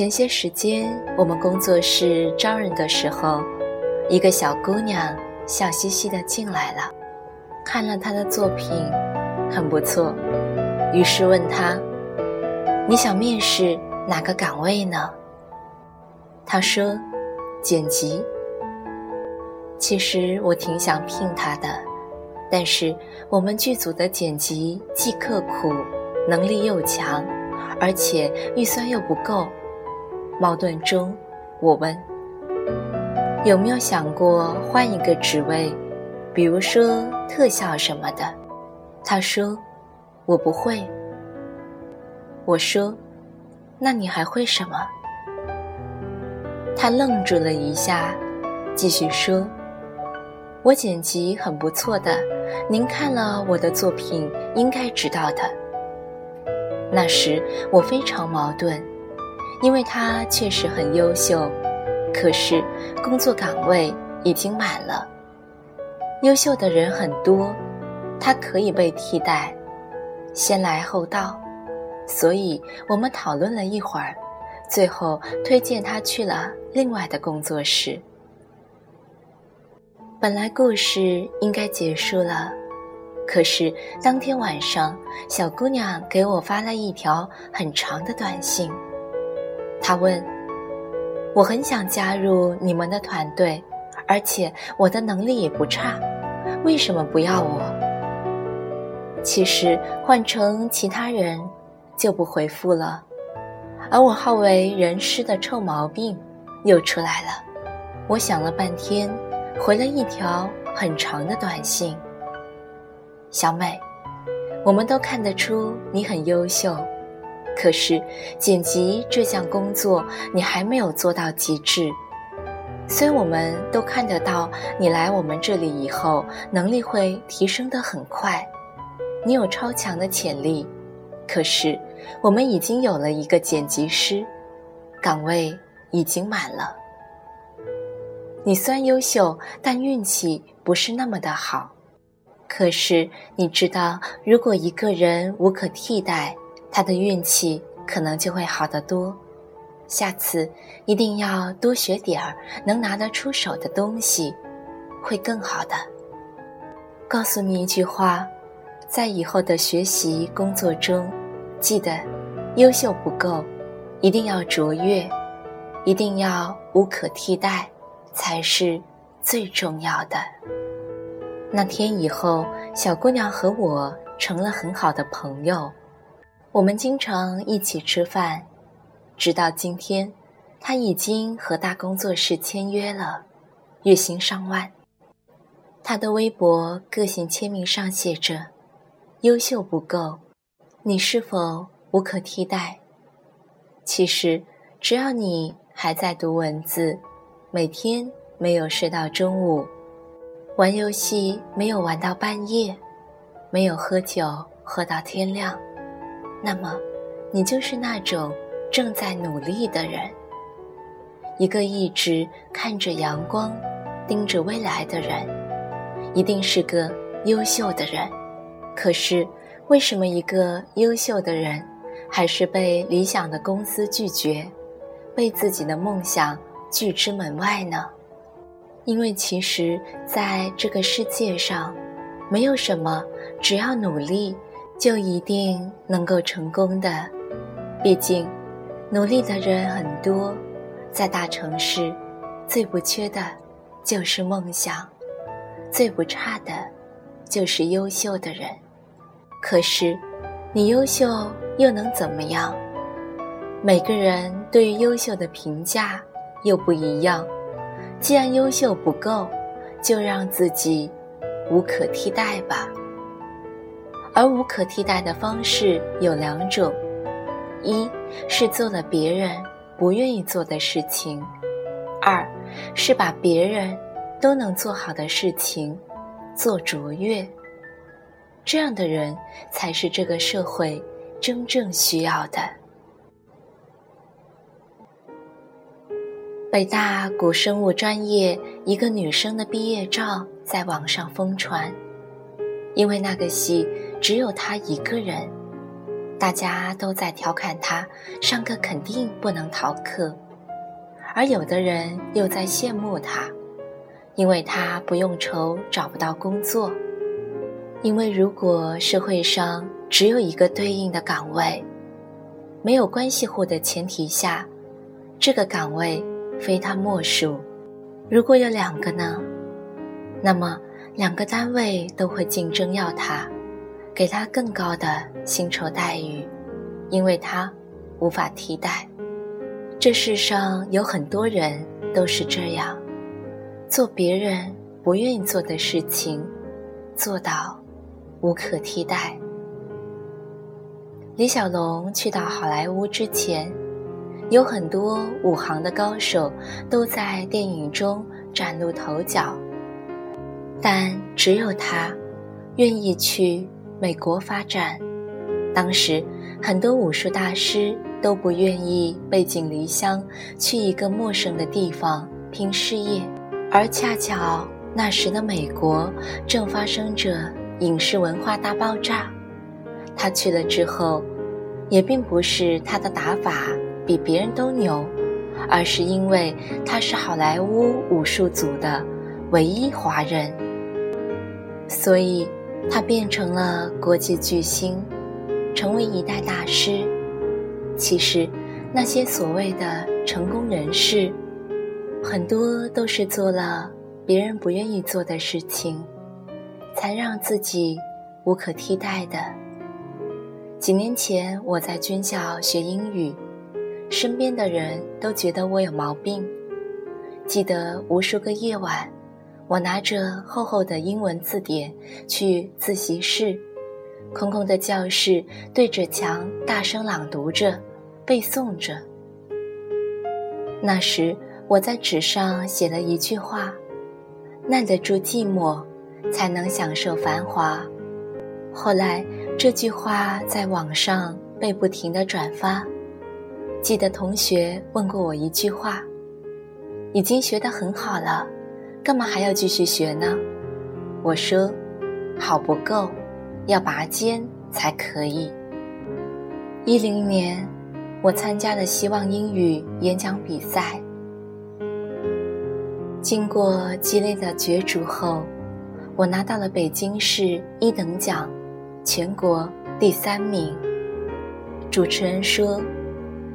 前些时间，我们工作室招人的时候，一个小姑娘笑嘻嘻的进来了，看了她的作品，很不错，于是问她：“你想面试哪个岗位呢？”她说：“剪辑。”其实我挺想聘她的，但是我们剧组的剪辑既刻苦，能力又强，而且预算又不够。矛盾中，我问：“有没有想过换一个职位，比如说特效什么的？”他说：“我不会。”我说：“那你还会什么？”他愣住了一下，继续说：“我剪辑很不错的，您看了我的作品应该知道的。”那时我非常矛盾。因为他确实很优秀，可是工作岗位已经满了。优秀的人很多，他可以被替代，先来后到，所以我们讨论了一会儿，最后推荐他去了另外的工作室。本来故事应该结束了，可是当天晚上，小姑娘给我发了一条很长的短信。他问：“我很想加入你们的团队，而且我的能力也不差，为什么不要我？”其实换成其他人就不回复了，而我好为人师的臭毛病又出来了。我想了半天，回了一条很长的短信：“小美，我们都看得出你很优秀。”可是，剪辑这项工作你还没有做到极致。虽然我们都看得到你来我们这里以后能力会提升得很快，你有超强的潜力。可是，我们已经有了一个剪辑师，岗位已经满了。你虽然优秀，但运气不是那么的好。可是，你知道，如果一个人无可替代，他的运气可能就会好得多，下次一定要多学点儿能拿得出手的东西，会更好的。告诉你一句话，在以后的学习工作中，记得优秀不够，一定要卓越，一定要无可替代，才是最重要的。那天以后，小姑娘和我成了很好的朋友。我们经常一起吃饭，直到今天，他已经和大工作室签约了，月薪上万。他的微博个性签名上写着：“优秀不够，你是否无可替代？”其实，只要你还在读文字，每天没有睡到中午，玩游戏没有玩到半夜，没有喝酒喝到天亮。那么，你就是那种正在努力的人，一个一直看着阳光、盯着未来的人，一定是个优秀的人。可是，为什么一个优秀的人，还是被理想的公司拒绝，被自己的梦想拒之门外呢？因为其实，在这个世界上，没有什么，只要努力。就一定能够成功的，毕竟努力的人很多，在大城市，最不缺的就是梦想，最不差的，就是优秀的人。可是，你优秀又能怎么样？每个人对于优秀的评价又不一样。既然优秀不够，就让自己无可替代吧。而无可替代的方式有两种：一是做了别人不愿意做的事情；二是把别人都能做好的事情做卓越。这样的人才是这个社会真正需要的。北大古生物专业一个女生的毕业照在网上疯传，因为那个系。只有他一个人，大家都在调侃他上课肯定不能逃课，而有的人又在羡慕他，因为他不用愁找不到工作。因为如果社会上只有一个对应的岗位，没有关系户的前提下，这个岗位非他莫属。如果有两个呢？那么两个单位都会竞争要他，给他更高的薪酬待遇，因为他无法替代。这世上有很多人都是这样，做别人不愿意做的事情，做到无可替代。李小龙去到好莱坞之前，有很多武行的高手都在电影中崭露头角，但只有他愿意去美国发展。当时很多武术大师都不愿意背井离乡去一个陌生的地方拼事业，而恰巧那时的美国正发生着影视文化大爆炸。他去了之后。也并不是他的打法比别人都牛，而是因为他是好莱坞武术组的唯一华人，所以他变成了国际巨星，成为一代大师。其实，那些所谓的成功人士，很多都是做了别人不愿意做的事情，才让自己无可替代的。几年前，我在军校学英语，身边的人都觉得我有毛病。记得无数个夜晚，我拿着厚厚的英文字典去自习室，空空的教室对着墙大声朗读着、背诵着。那时，我在纸上写了一句话：“耐得住寂寞，才能享受繁华。”后来。这句话在网上被不停的转发。记得同学问过我一句话：“已经学得很好了，干嘛还要继续学呢？”我说：“好不够，要拔尖才可以。”一零年，我参加了希望英语演讲比赛，经过激烈的角逐后，我拿到了北京市一等奖。全国第三名。主持人说：“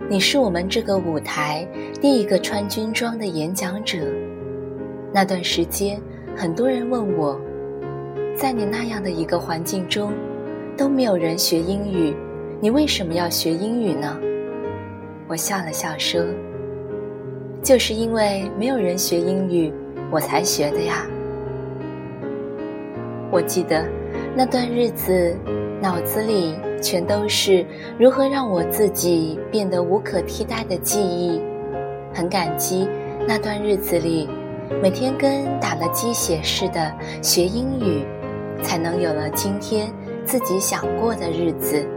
你是我们这个舞台第一个穿军装的演讲者。”那段时间，很多人问我，在你那样的一个环境中，都没有人学英语，你为什么要学英语呢？我笑了笑说：“就是因为没有人学英语，我才学的呀。”我记得。那段日子，脑子里全都是如何让我自己变得无可替代的记忆。很感激那段日子里，每天跟打了鸡血似的学英语，才能有了今天自己想过的日子。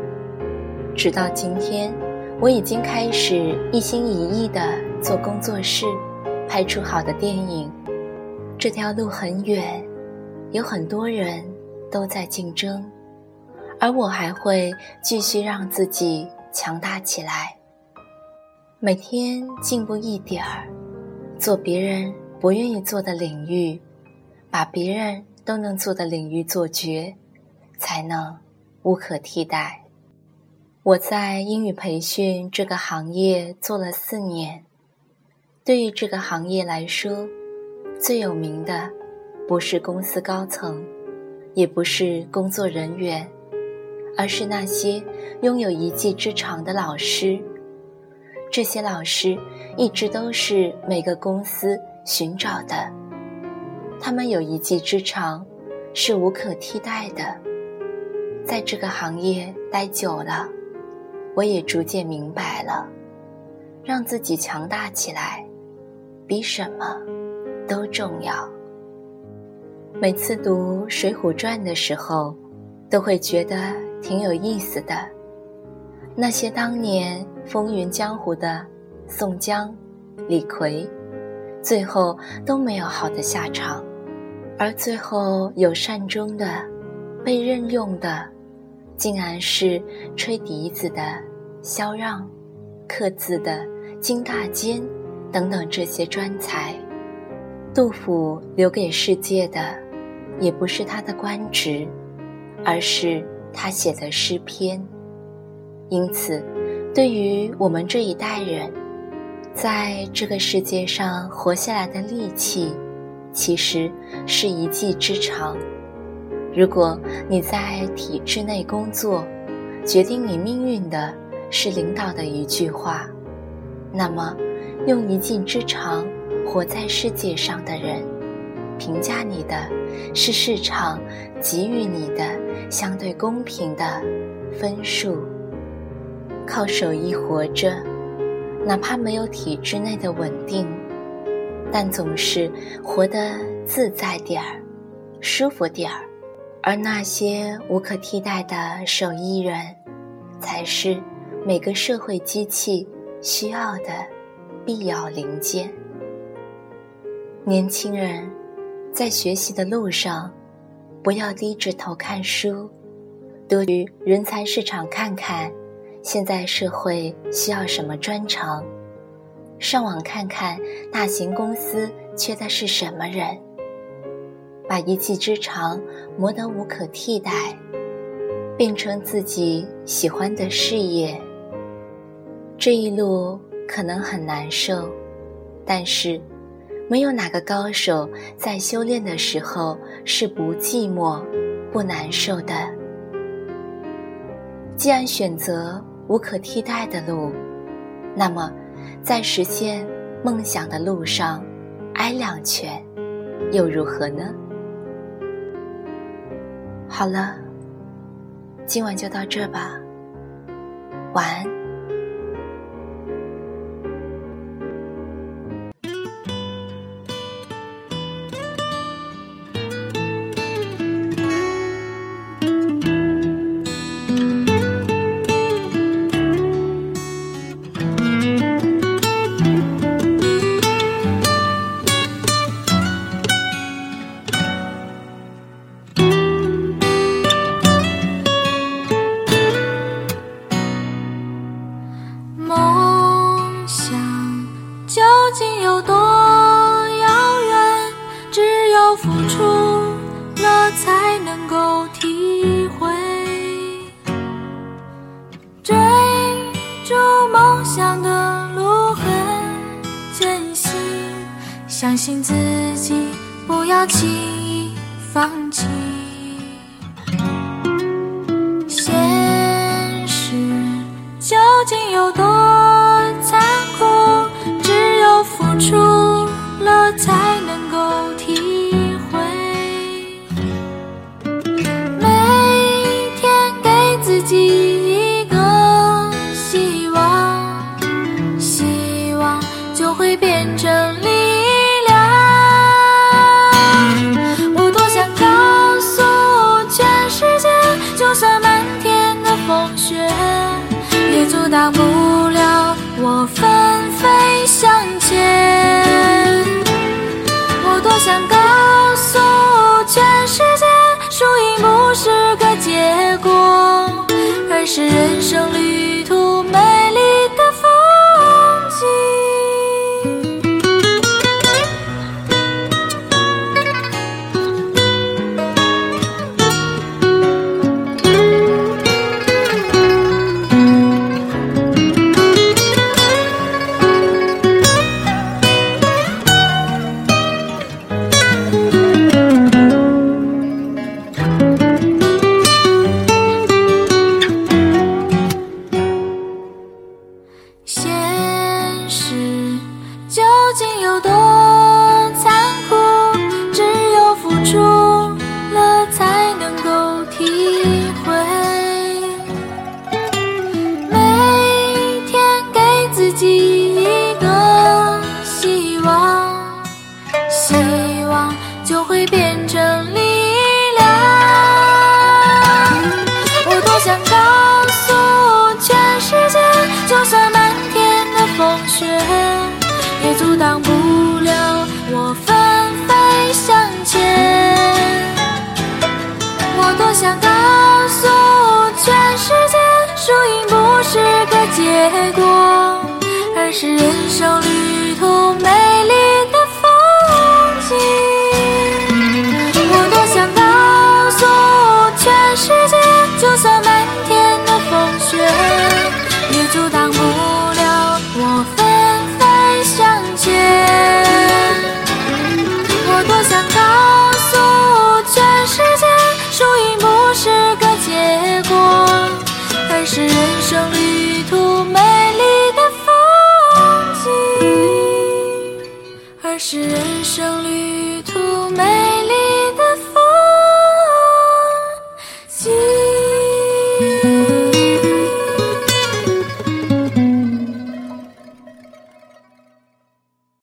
直到今天，我已经开始一心一意的做工作室，拍出好的电影。这条路很远，有很多人。都在竞争，而我还会继续让自己强大起来。每天进步一点儿，做别人不愿意做的领域，把别人都能做的领域做绝，才能无可替代。我在英语培训这个行业做了四年，对于这个行业来说，最有名的不是公司高层。也不是工作人员，而是那些拥有一技之长的老师。这些老师一直都是每个公司寻找的。他们有一技之长，是无可替代的。在这个行业待久了，我也逐渐明白了，让自己强大起来，比什么都重要。每次读《水浒传》的时候，都会觉得挺有意思的。那些当年风云江湖的宋江、李逵，最后都没有好的下场，而最后有善终的、被任用的，竟然是吹笛子的萧让、刻字的金大坚等等这些专才。杜甫留给世界的，也不是他的官职，而是他写的诗篇。因此，对于我们这一代人，在这个世界上活下来的力气，其实是一技之长。如果你在体制内工作，决定你命运的是领导的一句话，那么用一技之长活在世界上的人，评价你的是市场给予你的相对公平的分数。靠手艺活着，哪怕没有体制内的稳定，但总是活得自在点儿，舒服点儿。而那些无可替代的手艺人，才是每个社会机器需要的必要零件。年轻人，在学习的路上，不要低着头看书，多去人才市场看看，现在社会需要什么专长，上网看看大型公司缺的是什么人。把一技之长磨得无可替代，变成自己喜欢的事业。这一路可能很难受，但是没有哪个高手在修炼的时候是不寂寞、不难受的。既然选择无可替代的路，那么在实现梦想的路上挨两拳，又如何呢？好了，今晚就到这吧，晚安。相信自己，不要轻易放弃。现实究竟有多是人生旅